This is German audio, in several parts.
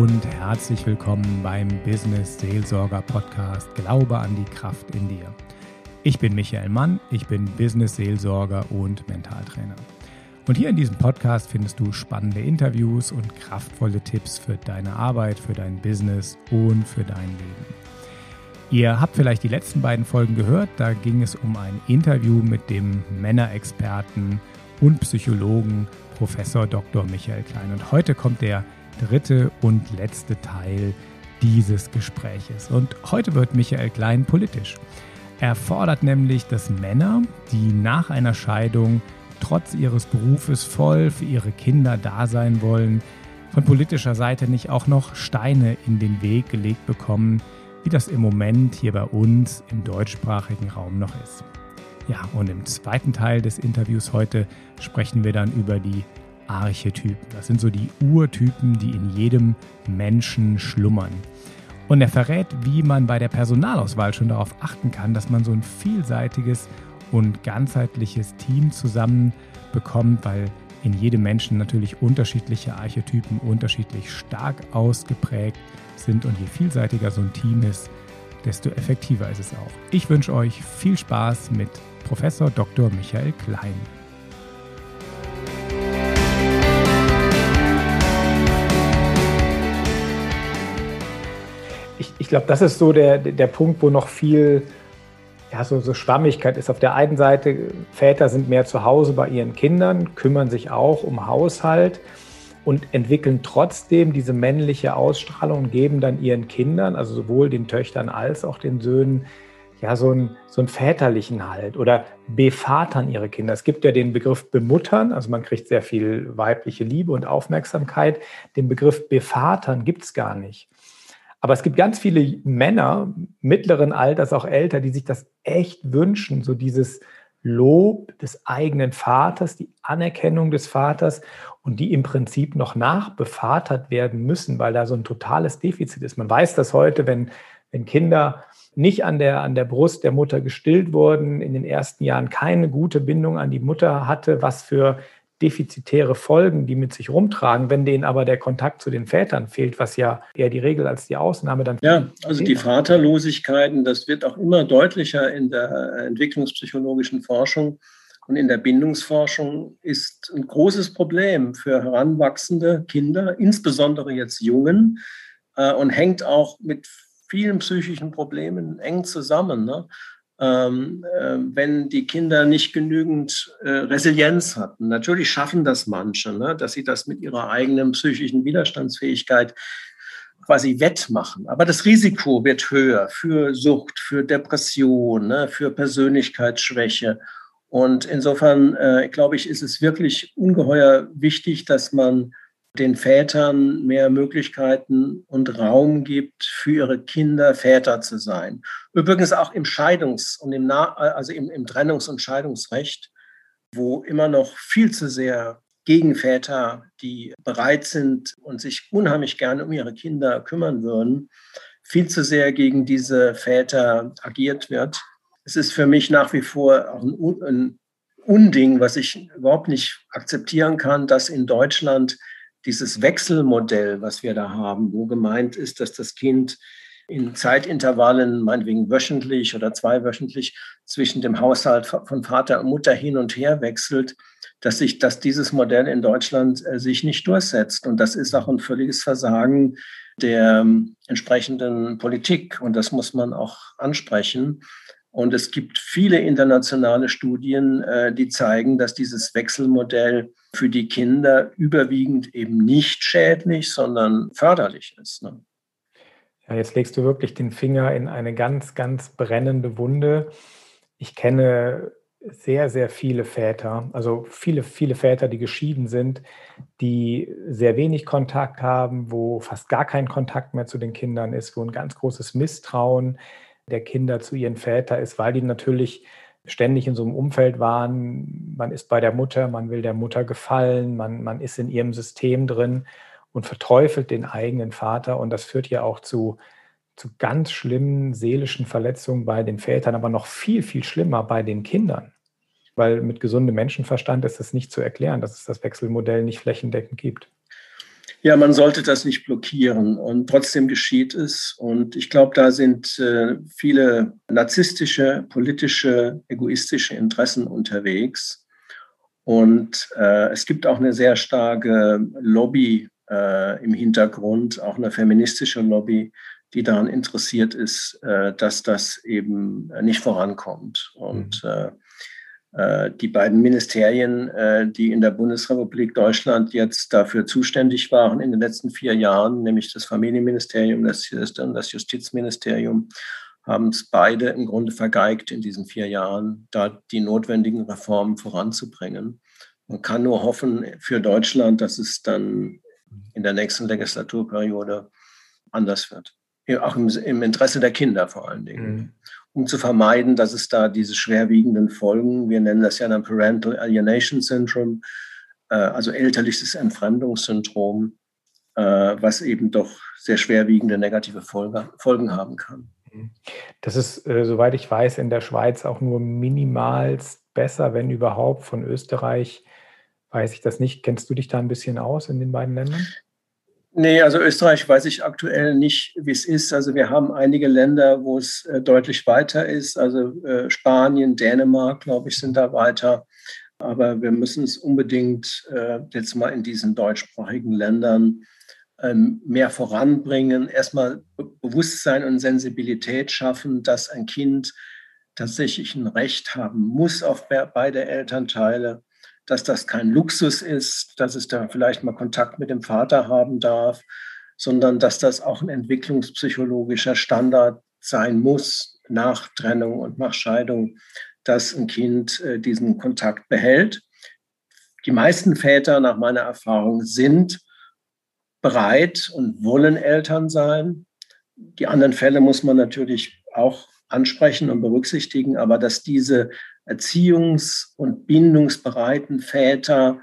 Und herzlich willkommen beim Business Seelsorger Podcast Glaube an die Kraft in dir. Ich bin Michael Mann, ich bin Business Seelsorger und Mentaltrainer. Und hier in diesem Podcast findest du spannende Interviews und kraftvolle Tipps für deine Arbeit, für dein Business und für dein Leben. Ihr habt vielleicht die letzten beiden Folgen gehört, da ging es um ein Interview mit dem Männerexperten und Psychologen Professor Dr. Michael Klein. Und heute kommt der dritte und letzte Teil dieses Gespräches. Und heute wird Michael Klein politisch. Er fordert nämlich, dass Männer, die nach einer Scheidung trotz ihres Berufes voll für ihre Kinder da sein wollen, von politischer Seite nicht auch noch Steine in den Weg gelegt bekommen, wie das im Moment hier bei uns im deutschsprachigen Raum noch ist. Ja, und im zweiten Teil des Interviews heute sprechen wir dann über die Archetypen. Das sind so die Urtypen, die in jedem Menschen schlummern. Und er verrät, wie man bei der Personalauswahl schon darauf achten kann, dass man so ein vielseitiges und ganzheitliches Team zusammenbekommt, weil in jedem Menschen natürlich unterschiedliche Archetypen unterschiedlich stark ausgeprägt sind und je vielseitiger so ein Team ist, desto effektiver ist es auch. Ich wünsche euch viel Spaß mit Professor Dr. Michael Klein. Glaube, das ist so der, der Punkt, wo noch viel ja, so, so Schwammigkeit ist. Auf der einen Seite, Väter sind mehr zu Hause bei ihren Kindern, kümmern sich auch um Haushalt und entwickeln trotzdem diese männliche Ausstrahlung und geben dann ihren Kindern, also sowohl den Töchtern als auch den Söhnen, ja, so einen, so einen väterlichen Halt oder bevatern ihre Kinder. Es gibt ja den Begriff bemuttern, also man kriegt sehr viel weibliche Liebe und Aufmerksamkeit. Den Begriff bevatern gibt es gar nicht. Aber es gibt ganz viele Männer mittleren Alters, auch älter, die sich das echt wünschen, so dieses Lob des eigenen Vaters, die Anerkennung des Vaters und die im Prinzip noch nachbevatert werden müssen, weil da so ein totales Defizit ist. Man weiß das heute, wenn, wenn Kinder nicht an der, an der Brust der Mutter gestillt wurden, in den ersten Jahren keine gute Bindung an die Mutter hatte, was für defizitäre Folgen, die mit sich rumtragen, wenn denen aber der Kontakt zu den Vätern fehlt, was ja eher die Regel als die Ausnahme dann. Ja, also die Vaterlosigkeiten, das wird auch immer deutlicher in der entwicklungspsychologischen Forschung und in der Bindungsforschung ist ein großes Problem für heranwachsende Kinder, insbesondere jetzt Jungen, äh, und hängt auch mit vielen psychischen Problemen eng zusammen. Ne? Ähm, äh, wenn die Kinder nicht genügend äh, Resilienz hatten. Natürlich schaffen das manche, ne, dass sie das mit ihrer eigenen psychischen Widerstandsfähigkeit quasi wettmachen. Aber das Risiko wird höher für Sucht, für Depression, ne, für Persönlichkeitsschwäche. Und insofern, äh, glaube ich, ist es wirklich ungeheuer wichtig, dass man den Vätern mehr Möglichkeiten und Raum gibt, für ihre Kinder Väter zu sein. Übrigens auch im Scheidungs- und im, nah also im, im Trennungs- und Scheidungsrecht, wo immer noch viel zu sehr gegen Väter, die bereit sind und sich unheimlich gerne um ihre Kinder kümmern würden, viel zu sehr gegen diese Väter agiert wird. Es ist für mich nach wie vor auch ein, ein Unding, was ich überhaupt nicht akzeptieren kann, dass in Deutschland dieses Wechselmodell, was wir da haben, wo gemeint ist, dass das Kind in Zeitintervallen, meinetwegen wöchentlich oder zweiwöchentlich, zwischen dem Haushalt von Vater und Mutter hin und her wechselt, dass sich, dass dieses Modell in Deutschland äh, sich nicht durchsetzt. Und das ist auch ein völliges Versagen der ähm, entsprechenden Politik. Und das muss man auch ansprechen. Und es gibt viele internationale Studien, äh, die zeigen, dass dieses Wechselmodell für die Kinder überwiegend eben nicht schädlich, sondern förderlich ist. Ne? Ja, jetzt legst du wirklich den Finger in eine ganz, ganz brennende Wunde. Ich kenne sehr, sehr viele Väter, also viele, viele Väter, die geschieden sind, die sehr wenig Kontakt haben, wo fast gar kein Kontakt mehr zu den Kindern ist, wo ein ganz großes Misstrauen der Kinder zu ihren Vätern ist, weil die natürlich ständig in so einem Umfeld waren, man ist bei der Mutter, man will der Mutter gefallen, man, man ist in ihrem System drin und verteufelt den eigenen Vater. Und das führt ja auch zu, zu ganz schlimmen seelischen Verletzungen bei den Vätern, aber noch viel, viel schlimmer bei den Kindern. Weil mit gesundem Menschenverstand ist es nicht zu erklären, dass es das Wechselmodell nicht flächendeckend gibt. Ja, man sollte das nicht blockieren und trotzdem geschieht es. Und ich glaube, da sind äh, viele narzisstische, politische, egoistische Interessen unterwegs. Und äh, es gibt auch eine sehr starke Lobby äh, im Hintergrund, auch eine feministische Lobby, die daran interessiert ist, äh, dass das eben nicht vorankommt. Und mhm. Äh, die beiden Ministerien, äh, die in der Bundesrepublik Deutschland jetzt dafür zuständig waren in den letzten vier Jahren, nämlich das Familienministerium und das Justizministerium, haben es beide im Grunde vergeigt in diesen vier Jahren, da die notwendigen Reformen voranzubringen. Man kann nur hoffen für Deutschland, dass es dann in der nächsten Legislaturperiode anders wird. Auch im, Interesse der Kinder vor allen Dingen. Mhm um zu vermeiden, dass es da diese schwerwiegenden Folgen, wir nennen das ja dann Parental Alienation Syndrome, äh, also elterliches Entfremdungssyndrom, äh, was eben doch sehr schwerwiegende negative Folge, Folgen haben kann. Das ist, äh, soweit ich weiß, in der Schweiz auch nur minimalst besser, wenn überhaupt. Von Österreich weiß ich das nicht. Kennst du dich da ein bisschen aus in den beiden Ländern? Nee, also Österreich weiß ich aktuell nicht, wie es ist. Also wir haben einige Länder, wo es äh, deutlich weiter ist. Also äh, Spanien, Dänemark, glaube ich, sind da weiter. Aber wir müssen es unbedingt äh, jetzt mal in diesen deutschsprachigen Ländern ähm, mehr voranbringen. Erstmal Bewusstsein und Sensibilität schaffen, dass ein Kind tatsächlich ein Recht haben muss auf beide Elternteile dass das kein Luxus ist, dass es da vielleicht mal Kontakt mit dem Vater haben darf, sondern dass das auch ein entwicklungspsychologischer Standard sein muss nach Trennung und nach Scheidung, dass ein Kind äh, diesen Kontakt behält. Die meisten Väter, nach meiner Erfahrung, sind bereit und wollen Eltern sein. Die anderen Fälle muss man natürlich auch ansprechen und berücksichtigen, aber dass diese erziehungs- und bindungsbereiten Väter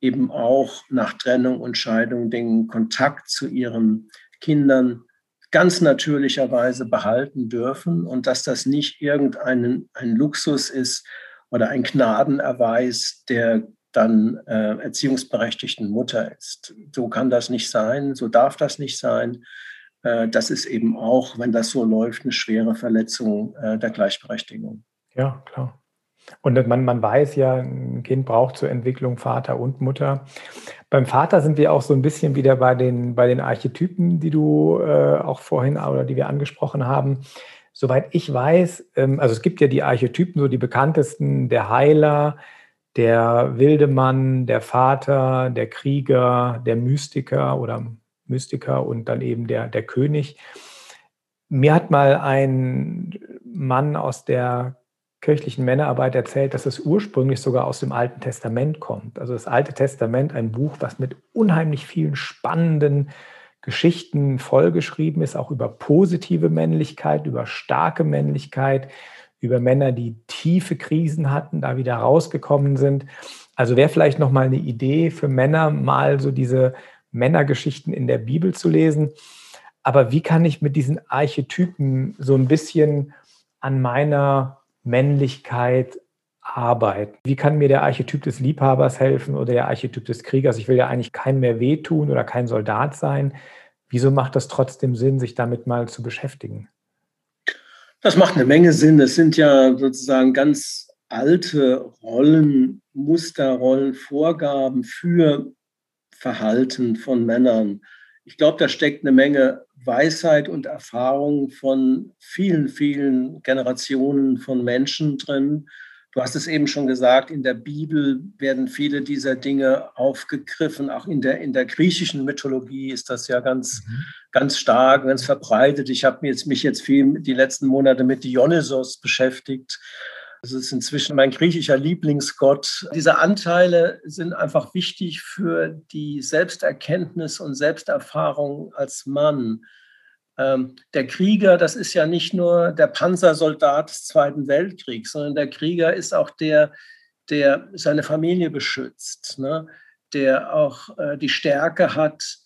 eben auch nach Trennung und Scheidung den Kontakt zu ihren Kindern ganz natürlicherweise behalten dürfen und dass das nicht irgendein ein Luxus ist oder ein Gnadenerweis der dann äh, erziehungsberechtigten Mutter ist. So kann das nicht sein, so darf das nicht sein. Äh, das ist eben auch, wenn das so läuft, eine schwere Verletzung äh, der Gleichberechtigung. Ja, klar. Und man, man weiß ja, ein Kind braucht zur Entwicklung Vater und Mutter. Beim Vater sind wir auch so ein bisschen wieder bei den, bei den Archetypen, die du äh, auch vorhin oder die wir angesprochen haben. Soweit ich weiß, ähm, also es gibt ja die Archetypen, so die bekanntesten, der Heiler, der wilde Mann, der Vater, der Krieger, der Mystiker oder Mystiker und dann eben der, der König. Mir hat mal ein Mann aus der kirchlichen Männerarbeit erzählt, dass es ursprünglich sogar aus dem Alten Testament kommt. Also das Alte Testament, ein Buch, was mit unheimlich vielen spannenden Geschichten vollgeschrieben ist, auch über positive Männlichkeit, über starke Männlichkeit, über Männer, die tiefe Krisen hatten, da wieder rausgekommen sind. Also wäre vielleicht noch mal eine Idee für Männer, mal so diese Männergeschichten in der Bibel zu lesen. Aber wie kann ich mit diesen Archetypen so ein bisschen an meiner Männlichkeit arbeiten? Wie kann mir der Archetyp des Liebhabers helfen oder der Archetyp des Kriegers? Ich will ja eigentlich keinem mehr wehtun oder kein Soldat sein. Wieso macht das trotzdem Sinn, sich damit mal zu beschäftigen? Das macht eine Menge Sinn. Es sind ja sozusagen ganz alte Rollen, Musterrollen, Vorgaben für Verhalten von Männern. Ich glaube, da steckt eine Menge Weisheit und Erfahrung von vielen, vielen Generationen von Menschen drin. Du hast es eben schon gesagt, in der Bibel werden viele dieser Dinge aufgegriffen. Auch in der, in der griechischen Mythologie ist das ja ganz, mhm. ganz stark, ganz verbreitet. Ich habe mich jetzt viel die letzten Monate mit Dionysos beschäftigt. Das ist inzwischen mein griechischer Lieblingsgott. Diese Anteile sind einfach wichtig für die Selbsterkenntnis und Selbsterfahrung als Mann. Ähm, der Krieger, das ist ja nicht nur der Panzersoldat des Zweiten Weltkriegs, sondern der Krieger ist auch der, der seine Familie beschützt, ne? der auch äh, die Stärke hat,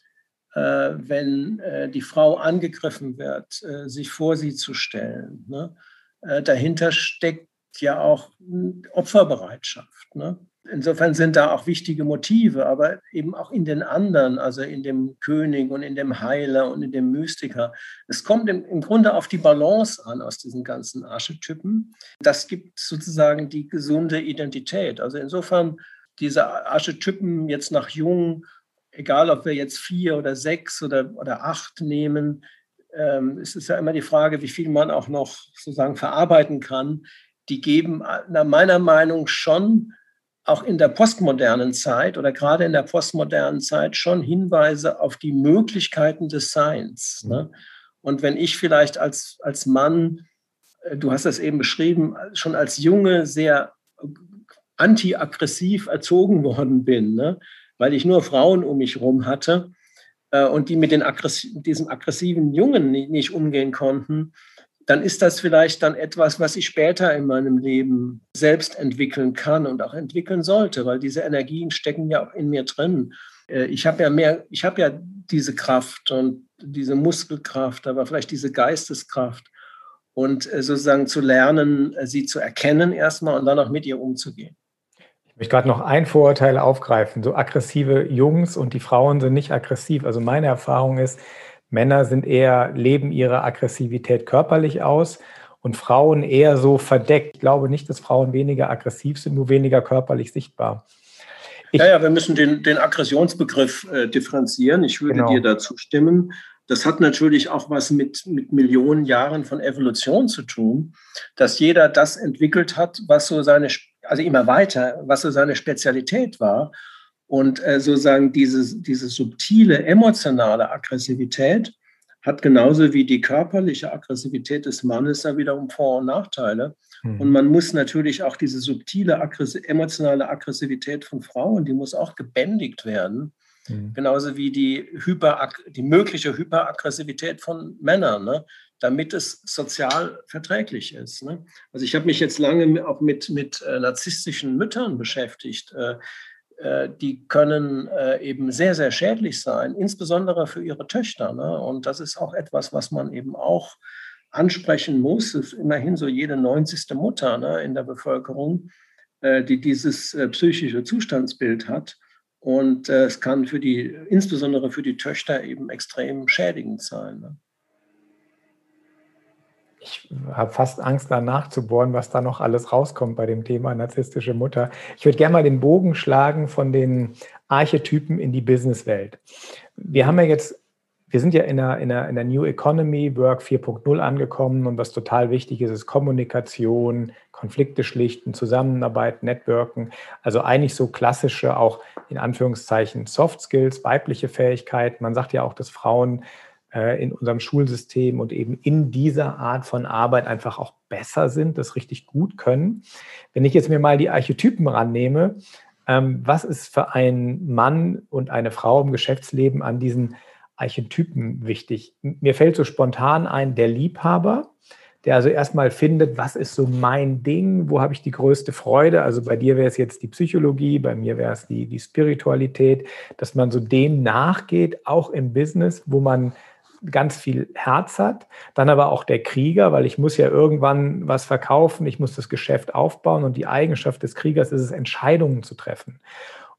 äh, wenn äh, die Frau angegriffen wird, äh, sich vor sie zu stellen. Ne? Äh, dahinter steckt ja auch Opferbereitschaft. Ne? insofern sind da auch wichtige Motive, aber eben auch in den anderen, also in dem König und in dem Heiler und in dem Mystiker. Es kommt im, im Grunde auf die Balance an aus diesen ganzen Archetypen. Das gibt sozusagen die gesunde Identität. Also insofern diese Archetypen jetzt nach Jung, egal ob wir jetzt vier oder sechs oder, oder acht nehmen, ähm, es ist ja immer die Frage, wie viel man auch noch sozusagen verarbeiten kann. Die geben nach meiner Meinung schon auch in der postmodernen Zeit oder gerade in der postmodernen Zeit schon Hinweise auf die Möglichkeiten des Seins. Mhm. Ne? Und wenn ich vielleicht als, als Mann, äh, du hast das eben beschrieben, schon als Junge sehr anti-aggressiv erzogen worden bin, ne? weil ich nur Frauen um mich herum hatte äh, und die mit den Aggress diesem aggressiven Jungen nicht, nicht umgehen konnten, dann ist das vielleicht dann etwas, was ich später in meinem Leben selbst entwickeln kann und auch entwickeln sollte, weil diese Energien stecken ja auch in mir drin. Äh, ich habe ja mehr, ich habe ja diese Kraft und diese Muskelkraft, aber vielleicht diese Geisteskraft und äh, sozusagen zu lernen, äh, sie zu erkennen erstmal und dann auch mit ihr umzugehen. Ich möchte gerade noch ein Vorurteil aufgreifen. So aggressive Jungs und die Frauen sind nicht aggressiv. Also meine Erfahrung ist, Männer sind eher, leben ihre Aggressivität körperlich aus und Frauen eher so verdeckt. Ich glaube nicht, dass Frauen weniger aggressiv sind, nur weniger körperlich sichtbar. Ich, ja, ja, wir müssen den, den Aggressionsbegriff äh, differenzieren. Ich würde genau. dir dazu stimmen. Das hat natürlich auch was mit, mit Millionen Jahren von Evolution zu tun, dass jeder das entwickelt hat, was so seine, also immer weiter, was so seine Spezialität war. Und äh, sozusagen diese, diese subtile emotionale Aggressivität hat genauso wie die körperliche Aggressivität des Mannes da wiederum Vor- und Nachteile. Mhm. Und man muss natürlich auch diese subtile Aggress emotionale Aggressivität von Frauen, die muss auch gebändigt werden. Mhm. Genauso wie die, Hyper, die mögliche Hyperaggressivität von Männern, ne? damit es sozial verträglich ist. Ne? Also ich habe mich jetzt lange auch mit, mit äh, narzisstischen Müttern beschäftigt. Äh, die können äh, eben sehr, sehr schädlich sein, insbesondere für ihre Töchter. Ne? Und das ist auch etwas, was man eben auch ansprechen muss. Es ist immerhin so jede 90. Mutter ne, in der Bevölkerung, äh, die dieses psychische Zustandsbild hat. Und es kann für die, insbesondere für die Töchter eben extrem schädigend sein. Ne? Ich habe fast Angst, da nachzubohren, was da noch alles rauskommt bei dem Thema narzisstische Mutter. Ich würde gerne mal den Bogen schlagen von den Archetypen in die Businesswelt. Wir haben ja jetzt, wir sind ja in der, in der, in der New Economy, Work 4.0 angekommen und was total wichtig ist, ist Kommunikation, Konflikte schlichten, Zusammenarbeit, Networken. Also eigentlich so klassische, auch in Anführungszeichen Soft Skills, weibliche Fähigkeiten. Man sagt ja auch, dass Frauen in unserem Schulsystem und eben in dieser Art von Arbeit einfach auch besser sind, das richtig gut können. Wenn ich jetzt mir mal die Archetypen rannehme, ähm, was ist für einen Mann und eine Frau im Geschäftsleben an diesen Archetypen wichtig? Mir fällt so spontan ein, der Liebhaber, der also erstmal findet, was ist so mein Ding, wo habe ich die größte Freude. Also bei dir wäre es jetzt die Psychologie, bei mir wäre es die, die Spiritualität, dass man so dem nachgeht, auch im Business, wo man ganz viel Herz hat, dann aber auch der Krieger, weil ich muss ja irgendwann was verkaufen, ich muss das Geschäft aufbauen und die Eigenschaft des Kriegers ist es, Entscheidungen zu treffen.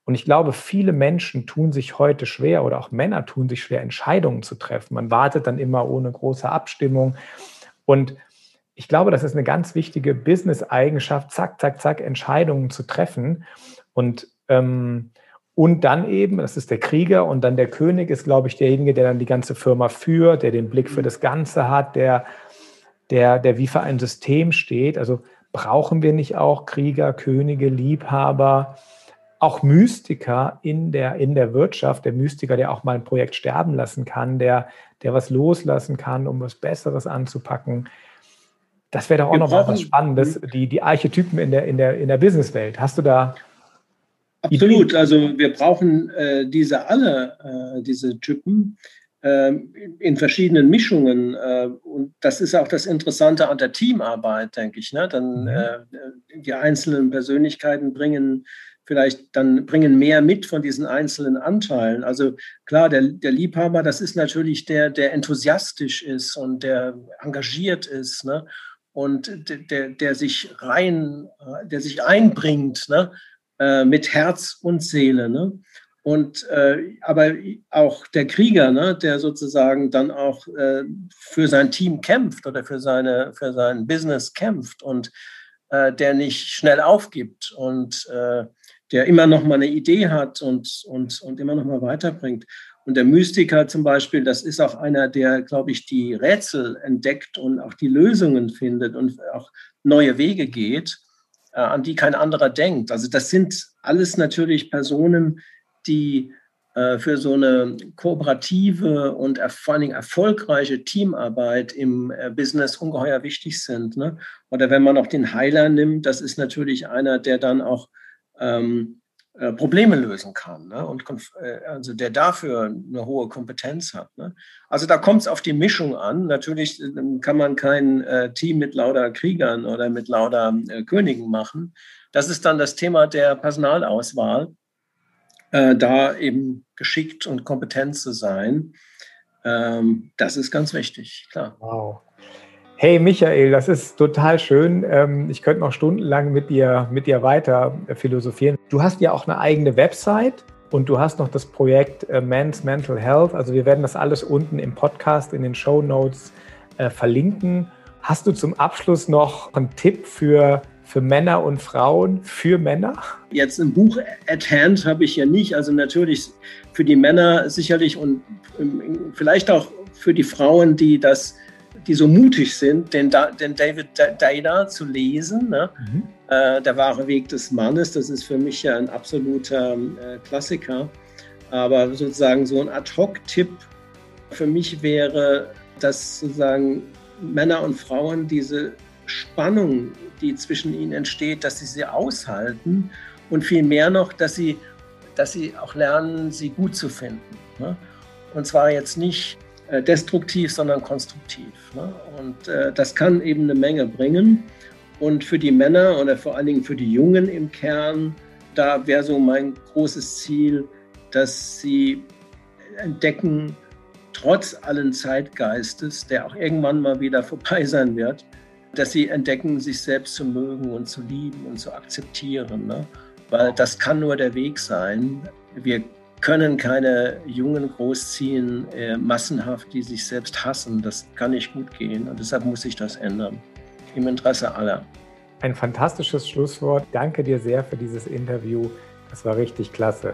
Und ich glaube, viele Menschen tun sich heute schwer oder auch Männer tun sich schwer, Entscheidungen zu treffen. Man wartet dann immer ohne große Abstimmung. Und ich glaube, das ist eine ganz wichtige Business-Eigenschaft, zack, zack, zack, Entscheidungen zu treffen. Und ähm, und dann eben, das ist der Krieger und dann der König ist, glaube ich, derjenige, der dann die ganze Firma führt, der den Blick für das Ganze hat, der, der, der wie für ein System steht. Also brauchen wir nicht auch Krieger, Könige, Liebhaber, auch Mystiker in der, in der Wirtschaft, der Mystiker, der auch mal ein Projekt sterben lassen kann, der, der was loslassen kann, um was Besseres anzupacken. Das wäre doch auch noch mal was Spannendes, die, die Archetypen in der, in der, in der Businesswelt. Hast du da Absolut. Also wir brauchen äh, diese alle, äh, diese Typen äh, in verschiedenen Mischungen. Äh, und das ist auch das Interessante an der Teamarbeit, denke ich. Ne? Dann mhm. Äh, die einzelnen Persönlichkeiten bringen vielleicht dann bringen mehr mit von diesen einzelnen Anteilen. Also klar, der, der Liebhaber, das ist natürlich der, der enthusiastisch ist und der engagiert ist. Ne? und der, der sich rein, der sich einbringt, ne? Äh, mit Herz und Seele. Ne? Und äh, aber auch der Krieger, ne, der sozusagen dann auch äh, für sein Team kämpft oder für seine für sein Business kämpft und äh, der nicht schnell aufgibt und äh, der immer noch mal eine Idee hat und und und immer noch mal weiterbringt. Und der Mystiker zum Beispiel, das ist auch einer, der, glaube ich, die Rätsel entdeckt und auch die Lösungen findet und auch neue Wege geht, an die kein anderer denkt. Also das sind alles natürlich Personen, die äh, für so eine kooperative und vor allen Dingen erfolgreiche Teamarbeit im äh, Business ungeheuer wichtig sind. Ne? Oder wenn man auch den Heiler nimmt, das ist natürlich einer, der dann auch ähm, äh, Probleme lösen kann ne? und äh, also der dafür eine hohe Kompetenz hat. Ne? Also da kommt es auf die Mischung an. Natürlich äh, kann man kein äh, Team mit lauter Kriegern oder mit lauter Königen machen. Das ist dann das Thema der Personalauswahl, da eben geschickt und kompetent zu sein. Ähm, das ist ganz wichtig, klar. Wow. Hey Michael, das ist total schön. Ähm, ich könnte noch stundenlang mit dir, mit dir weiter philosophieren. Du hast ja auch eine eigene Website und du hast noch das Projekt äh, Men's Mental Health. Also wir werden das alles unten im Podcast, in den Show Notes äh, verlinken. Hast du zum Abschluss noch einen Tipp für, für Männer und Frauen, für Männer? Jetzt ein Buch at hand habe ich ja nicht. Also natürlich für die Männer sicherlich und ähm, vielleicht auch für die Frauen, die das die so mutig sind, den, den David Dana zu lesen. Ne? Mhm. Äh, der wahre Weg des Mannes, das ist für mich ja ein absoluter äh, Klassiker. Aber sozusagen so ein Ad-Hoc-Tipp für mich wäre, dass sozusagen Männer und Frauen diese Spannung, die zwischen ihnen entsteht, dass sie sie aushalten und viel mehr noch, dass sie, dass sie auch lernen, sie gut zu finden. Ne? Und zwar jetzt nicht destruktiv, sondern konstruktiv. Ne? Und äh, das kann eben eine Menge bringen. Und für die Männer oder vor allen Dingen für die Jungen im Kern, da wäre so mein großes Ziel, dass sie entdecken, trotz allen Zeitgeistes, der auch irgendwann mal wieder vorbei sein wird, dass sie entdecken, sich selbst zu mögen und zu lieben und zu akzeptieren. Ne? Weil das kann nur der Weg sein. Wir können keine Jungen großziehen, äh, massenhaft, die sich selbst hassen. Das kann nicht gut gehen und deshalb muss sich das ändern. Im Interesse aller. Ein fantastisches Schlusswort. Danke dir sehr für dieses Interview. Das war richtig klasse.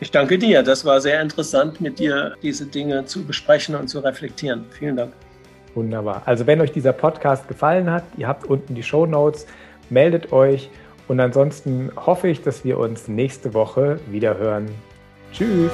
Ich danke dir. Das war sehr interessant, mit dir diese Dinge zu besprechen und zu reflektieren. Vielen Dank. Wunderbar. Also wenn euch dieser Podcast gefallen hat, ihr habt unten die Show Notes, meldet euch. Und ansonsten hoffe ich, dass wir uns nächste Woche wieder hören. Tschüss!